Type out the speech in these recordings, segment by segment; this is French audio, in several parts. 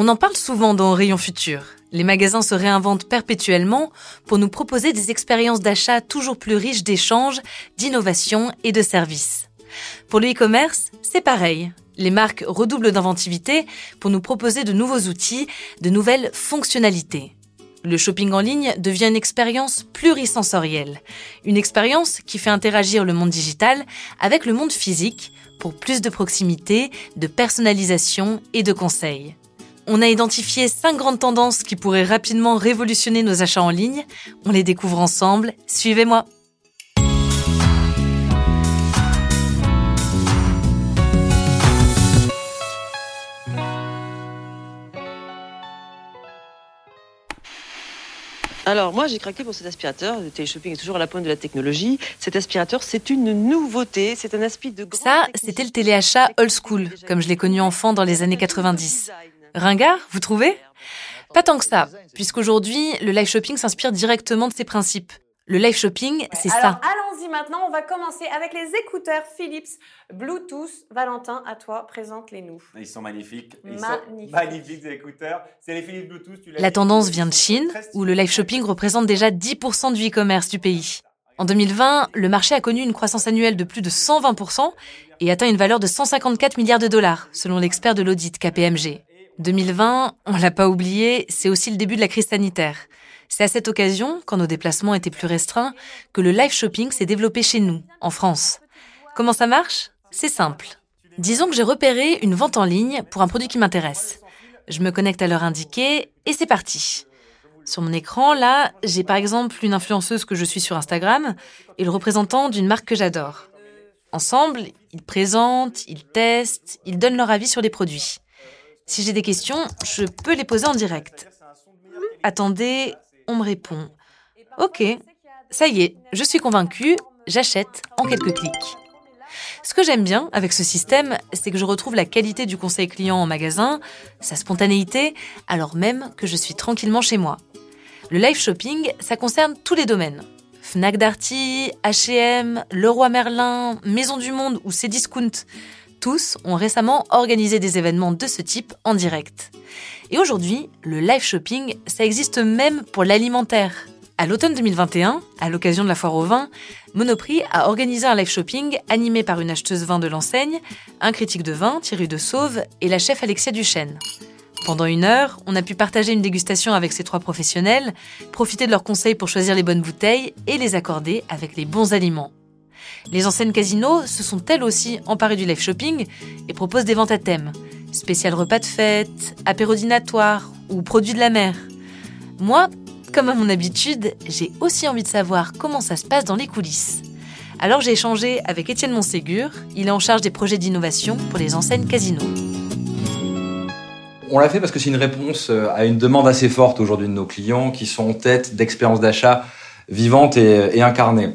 On en parle souvent dans Rayon Futur. Les magasins se réinventent perpétuellement pour nous proposer des expériences d'achat toujours plus riches d'échanges, d'innovation et de services. Pour le e-commerce, c'est pareil. Les marques redoublent d'inventivité pour nous proposer de nouveaux outils, de nouvelles fonctionnalités. Le shopping en ligne devient une expérience plurisensorielle, une expérience qui fait interagir le monde digital avec le monde physique pour plus de proximité, de personnalisation et de conseils. On a identifié cinq grandes tendances qui pourraient rapidement révolutionner nos achats en ligne. On les découvre ensemble. Suivez-moi. Alors moi j'ai craqué pour cet aspirateur. Le téléshopping est toujours à la pointe de la technologie. Cet aspirateur c'est une nouveauté. C'est un aspirateur de Ça, c'était le téléachat old school, comme je l'ai connu enfant dans les années 90. Ringard, vous trouvez? Pas tant que ça, puisqu'aujourd'hui, le live shopping s'inspire directement de ces principes. Le live shopping, c'est ça. Allons-y maintenant, on va commencer avec les écouteurs Philips Bluetooth. Valentin, à toi, présente-les-nous. Ils sont magnifiques. Ils Magnifiques. sont magnifiques, ces écouteurs. C'est les Philips Bluetooth. tu l'as La tendance vient de Chine, où le live shopping représente déjà 10% du e-commerce du pays. En 2020, le marché a connu une croissance annuelle de plus de 120% et atteint une valeur de 154 milliards de dollars, selon l'expert de l'audit KPMG. 2020, on l'a pas oublié, c'est aussi le début de la crise sanitaire. C'est à cette occasion, quand nos déplacements étaient plus restreints, que le live shopping s'est développé chez nous, en France. Comment ça marche? C'est simple. Disons que j'ai repéré une vente en ligne pour un produit qui m'intéresse. Je me connecte à l'heure indiquée et c'est parti. Sur mon écran, là, j'ai par exemple une influenceuse que je suis sur Instagram et le représentant d'une marque que j'adore. Ensemble, ils présentent, ils testent, ils donnent leur avis sur les produits. Si j'ai des questions, je peux les poser en direct. Attendez, on me répond. Ok, ça y est, je suis convaincue, j'achète en quelques clics. Ce que j'aime bien avec ce système, c'est que je retrouve la qualité du conseil client en magasin, sa spontanéité, alors même que je suis tranquillement chez moi. Le live shopping, ça concerne tous les domaines. Fnac Darty, H&M, Leroy Merlin, Maison du Monde ou Cdiscount. Tous ont récemment organisé des événements de ce type en direct. Et aujourd'hui, le live shopping, ça existe même pour l'alimentaire. À l'automne 2021, à l'occasion de la foire au vin, Monoprix a organisé un live shopping animé par une acheteuse vin de l'enseigne, un critique de vin, Thierry de Sauve, et la chef Alexia Duchesne. Pendant une heure, on a pu partager une dégustation avec ces trois professionnels, profiter de leurs conseils pour choisir les bonnes bouteilles et les accorder avec les bons aliments. Les enseignes Casino se sont elles aussi emparées du live shopping et proposent des ventes à thème, spécial repas de fête, apéro dînatoire ou produits de la mer. Moi, comme à mon habitude, j'ai aussi envie de savoir comment ça se passe dans les coulisses. Alors j'ai échangé avec Étienne Monségur, il est en charge des projets d'innovation pour les enseignes Casino. On l'a fait parce que c'est une réponse euh, à une demande assez forte aujourd'hui de nos clients qui sont en tête d'expériences d'achat vivantes et, et incarnées.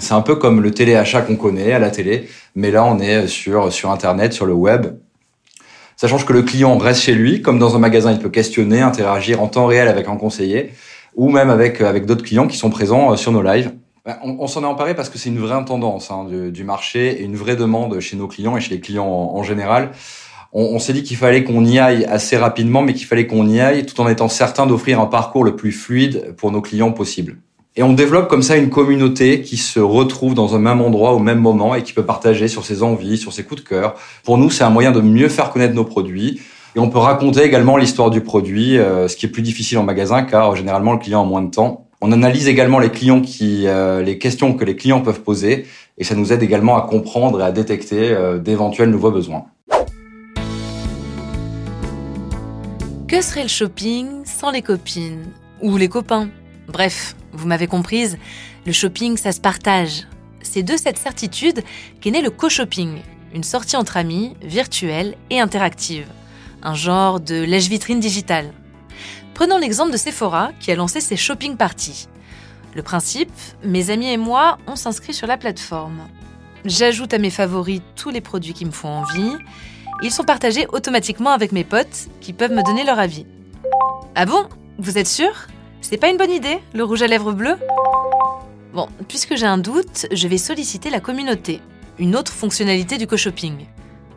C'est un peu comme le téléachat qu'on connaît à la télé, mais là on est sur, sur Internet, sur le web. Ça change que le client reste chez lui, comme dans un magasin, il peut questionner, interagir en temps réel avec un conseiller, ou même avec, avec d'autres clients qui sont présents euh, sur nos lives. Ben, On, on s'en est emparé parce que c'est une vraie tendance hein, du, du marché et une vraie demande chez nos clients et chez les clients en, général on, on s'est dit qu'il fallait qu'on y aille assez rapidement, mais qu'il fallait qu'on y aille tout en étant certain d'offrir un parcours le plus fluide pour nos clients possible. Et on développe comme ça une communauté qui se retrouve dans un même endroit au même moment et qui peut partager sur ses envies, sur ses coups de cœur. Pour nous, c'est un moyen de mieux faire connaître nos produits. Et on peut raconter également l'histoire du produit, euh, ce qui est plus difficile en magasin car euh, généralement le client a moins de temps. On analyse également les clients qui, euh, les questions que les clients peuvent poser et ça nous aide également à comprendre et à détecter d'éventuels nouveaux besoins. Que serait le shopping sans les copines Ou les copains? Bref, vous m'avez comprise, le shopping, ça se partage. C'est de cette certitude qu'est né le co-shopping, une sortie entre amis, virtuelle et interactive. Un genre de lèche-vitrine digitale. Prenons l'exemple de Sephora qui a lancé ses shopping parties. Le principe, mes amis et moi, on s'inscrit sur la plateforme. J'ajoute à mes favoris tous les produits qui me font envie. Ils sont partagés automatiquement avec mes potes qui peuvent me donner leur avis. Ah bon? Vous êtes sûr? C'est pas une bonne idée, le rouge à lèvres bleu Bon, puisque j'ai un doute, je vais solliciter la communauté, une autre fonctionnalité du co-shopping.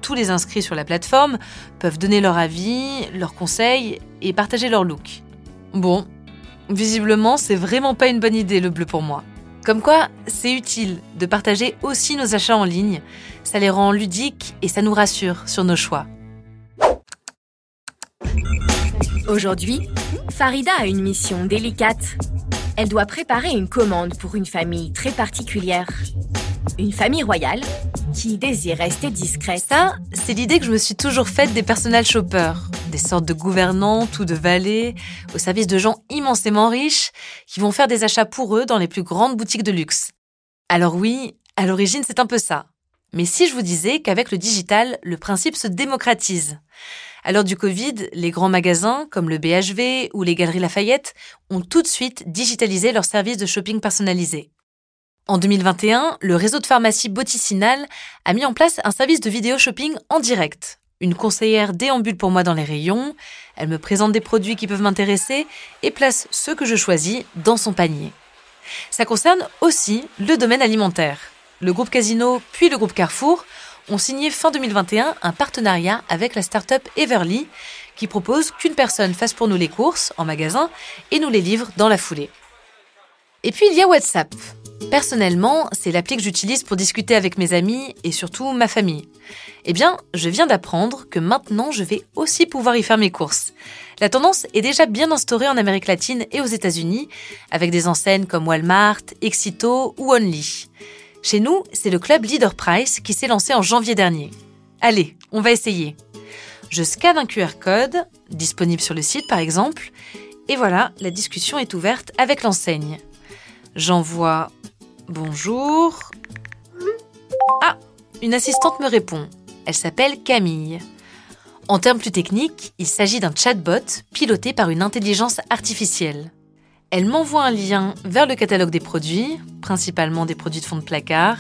tous les inscrits sur la plateforme peuvent donner leur avis, leurs conseils et partager leur look. Bon, visiblement, c'est vraiment pas une bonne idée le bleu pour moi. Comme quoi, c'est utile de partager aussi nos achats en ligne. Ça les rend ludiques et ça nous rassure sur nos choix. Aujourd'hui, Farida a une mission délicate. Elle doit préparer une commande pour une famille très particulière. Une famille royale qui désire rester discrète. Ça, c'est l'idée que je me suis toujours faite des personal shoppers, des sortes de gouvernantes ou de valets, au service de gens immensément riches qui vont faire des achats pour eux dans les plus grandes boutiques de luxe. Alors oui, à l'origine, c'est un peu ça. Mais si je vous disais qu'avec le digital, le principe se démocratise À l'heure du Covid, les grands magasins, comme le BHV ou les Galeries Lafayette, ont tout de suite digitalisé leurs services de shopping personnalisé. En 2021, le réseau de pharmacie Boticinal a mis en place un service de vidéo shopping en direct. Une conseillère déambule pour moi dans les rayons, elle me présente des produits qui peuvent m'intéresser et place ceux que je choisis dans son panier. Ça concerne aussi le domaine alimentaire. Le groupe Casino puis le groupe Carrefour ont signé fin 2021 un partenariat avec la start-up Everly qui propose qu'une personne fasse pour nous les courses en magasin et nous les livre dans la foulée. Et puis il y a WhatsApp. Personnellement, c'est l'appli que j'utilise pour discuter avec mes amis et surtout ma famille. Eh bien, je viens d'apprendre que maintenant je vais aussi pouvoir y faire mes courses. La tendance est déjà bien instaurée en Amérique latine et aux États-Unis, avec des enseignes comme Walmart, Exito ou Only. Chez nous, c'est le club Leader Price qui s'est lancé en janvier dernier. Allez, on va essayer. Je scanne un QR code, disponible sur le site par exemple, et voilà, la discussion est ouverte avec l'enseigne. J'envoie Bonjour. Ah, une assistante me répond. Elle s'appelle Camille. En termes plus techniques, il s'agit d'un chatbot piloté par une intelligence artificielle. Elle m'envoie un lien vers le catalogue des produits, principalement des produits de fond de placard.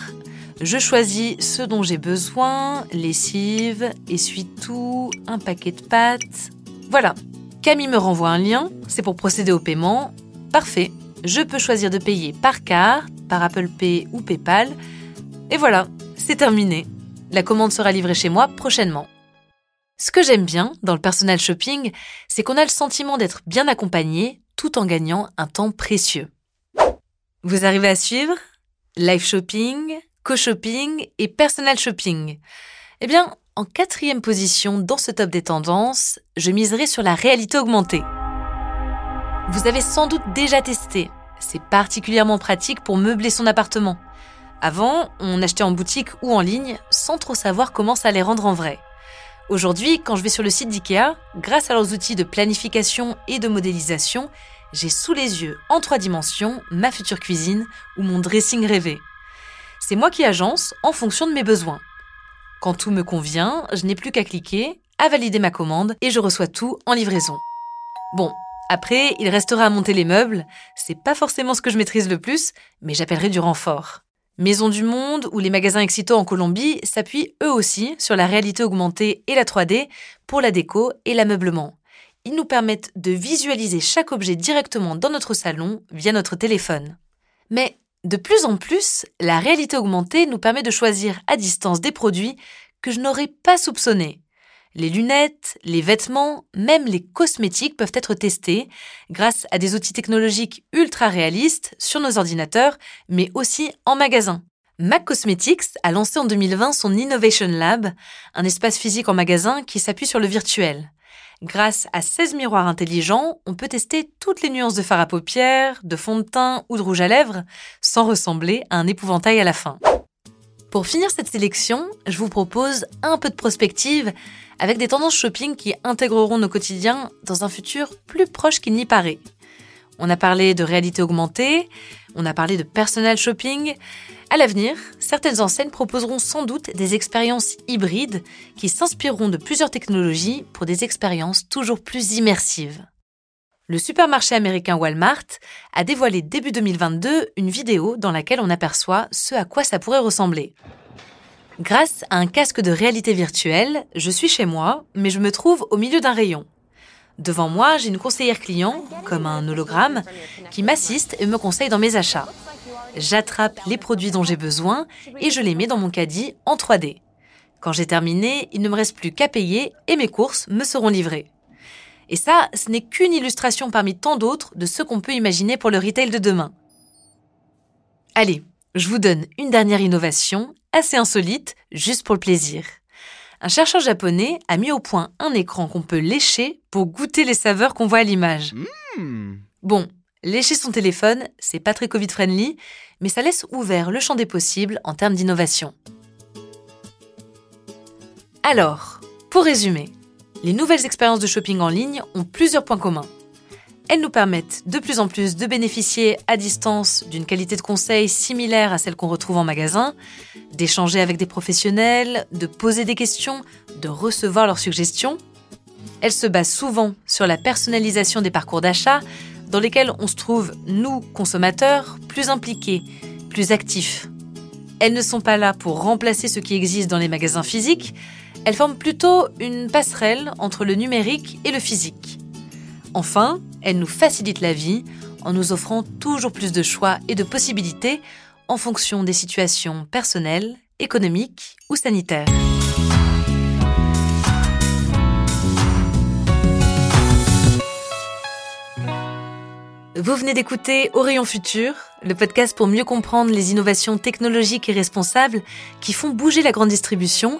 Je choisis ce dont j'ai besoin, lessive, essuie-tout, un paquet de pâtes. Voilà. Camille me renvoie un lien, c'est pour procéder au paiement. Parfait. Je peux choisir de payer par carte, par Apple Pay ou PayPal. Et voilà, c'est terminé. La commande sera livrée chez moi prochainement. Ce que j'aime bien dans le personal shopping, c'est qu'on a le sentiment d'être bien accompagné tout en gagnant un temps précieux. Vous arrivez à suivre Live shopping, co-shopping et personal shopping. Eh bien, en quatrième position dans ce top des tendances, je miserai sur la réalité augmentée. Vous avez sans doute déjà testé, c'est particulièrement pratique pour meubler son appartement. Avant, on achetait en boutique ou en ligne sans trop savoir comment ça allait rendre en vrai. Aujourd'hui, quand je vais sur le site d'IKEA, grâce à leurs outils de planification et de modélisation, j'ai sous les yeux, en trois dimensions, ma future cuisine ou mon dressing rêvé. C'est moi qui agence en fonction de mes besoins. Quand tout me convient, je n'ai plus qu'à cliquer, à valider ma commande et je reçois tout en livraison. Bon, après, il restera à monter les meubles. C'est pas forcément ce que je maîtrise le plus, mais j'appellerai du renfort. Maison du Monde ou les magasins Exito en Colombie s'appuient eux aussi sur la réalité augmentée et la 3D pour la déco et l'ameublement. Ils nous permettent de visualiser chaque objet directement dans notre salon via notre téléphone. Mais de plus en plus, la réalité augmentée nous permet de choisir à distance des produits que je n'aurais pas soupçonnés. Les lunettes, les vêtements, même les cosmétiques peuvent être testés grâce à des outils technologiques ultra réalistes sur nos ordinateurs, mais aussi en magasin. Mac Cosmetics a lancé en 2020 son Innovation Lab, un espace physique en magasin qui s'appuie sur le virtuel. Grâce à 16 miroirs intelligents, on peut tester toutes les nuances de fard à paupières, de fond de teint ou de rouge à lèvres, sans ressembler à un épouvantail à la fin. Pour finir cette sélection, je vous propose un peu de prospective avec des tendances shopping qui intégreront nos quotidiens dans un futur plus proche qu'il n'y paraît. On a parlé de réalité augmentée, on a parlé de personal shopping. À l'avenir, certaines enseignes proposeront sans doute des expériences hybrides qui s'inspireront de plusieurs technologies pour des expériences toujours plus immersives. Le supermarché américain Walmart a dévoilé début 2022 une vidéo dans laquelle on aperçoit ce à quoi ça pourrait ressembler. Grâce à un casque de réalité virtuelle, je suis chez moi, mais je me trouve au milieu d'un rayon. Devant moi, j'ai une conseillère client, comme un hologramme, qui m'assiste et me conseille dans mes achats. J'attrape les produits dont j'ai besoin et je les mets dans mon caddie en 3D. Quand j'ai terminé, il ne me reste plus qu'à payer et mes courses me seront livrées. Et ça, ce n'est qu'une illustration parmi tant d'autres de ce qu'on peut imaginer pour le retail de demain. Allez, je vous donne une dernière innovation, assez insolite, juste pour le plaisir. Un chercheur japonais a mis au point un écran qu'on peut lécher pour goûter les saveurs qu'on voit à l'image. Hmm. Bon, lécher son téléphone, c'est pas très Covid-friendly, mais ça laisse ouvert le champ des possibles en termes d'innovation. Alors, pour résumer, les nouvelles expériences de shopping en ligne ont plusieurs points communs. Elles nous permettent de plus en plus de bénéficier à distance d'une qualité de conseil similaire à celle qu'on retrouve en magasin, d'échanger avec des professionnels, de poser des questions, de recevoir leurs suggestions. Elles se basent souvent sur la personnalisation des parcours d'achat, dans lesquels on se trouve, nous, consommateurs, plus impliqués, plus actifs. Elles ne sont pas là pour remplacer ce qui existe dans les magasins physiques, elles forment plutôt une passerelle entre le numérique et le physique. Enfin, elles nous facilitent la vie en nous offrant toujours plus de choix et de possibilités en fonction des situations personnelles, économiques ou sanitaires. Vous venez d'écouter Rayon Futur, le podcast pour mieux comprendre les innovations technologiques et responsables qui font bouger la grande distribution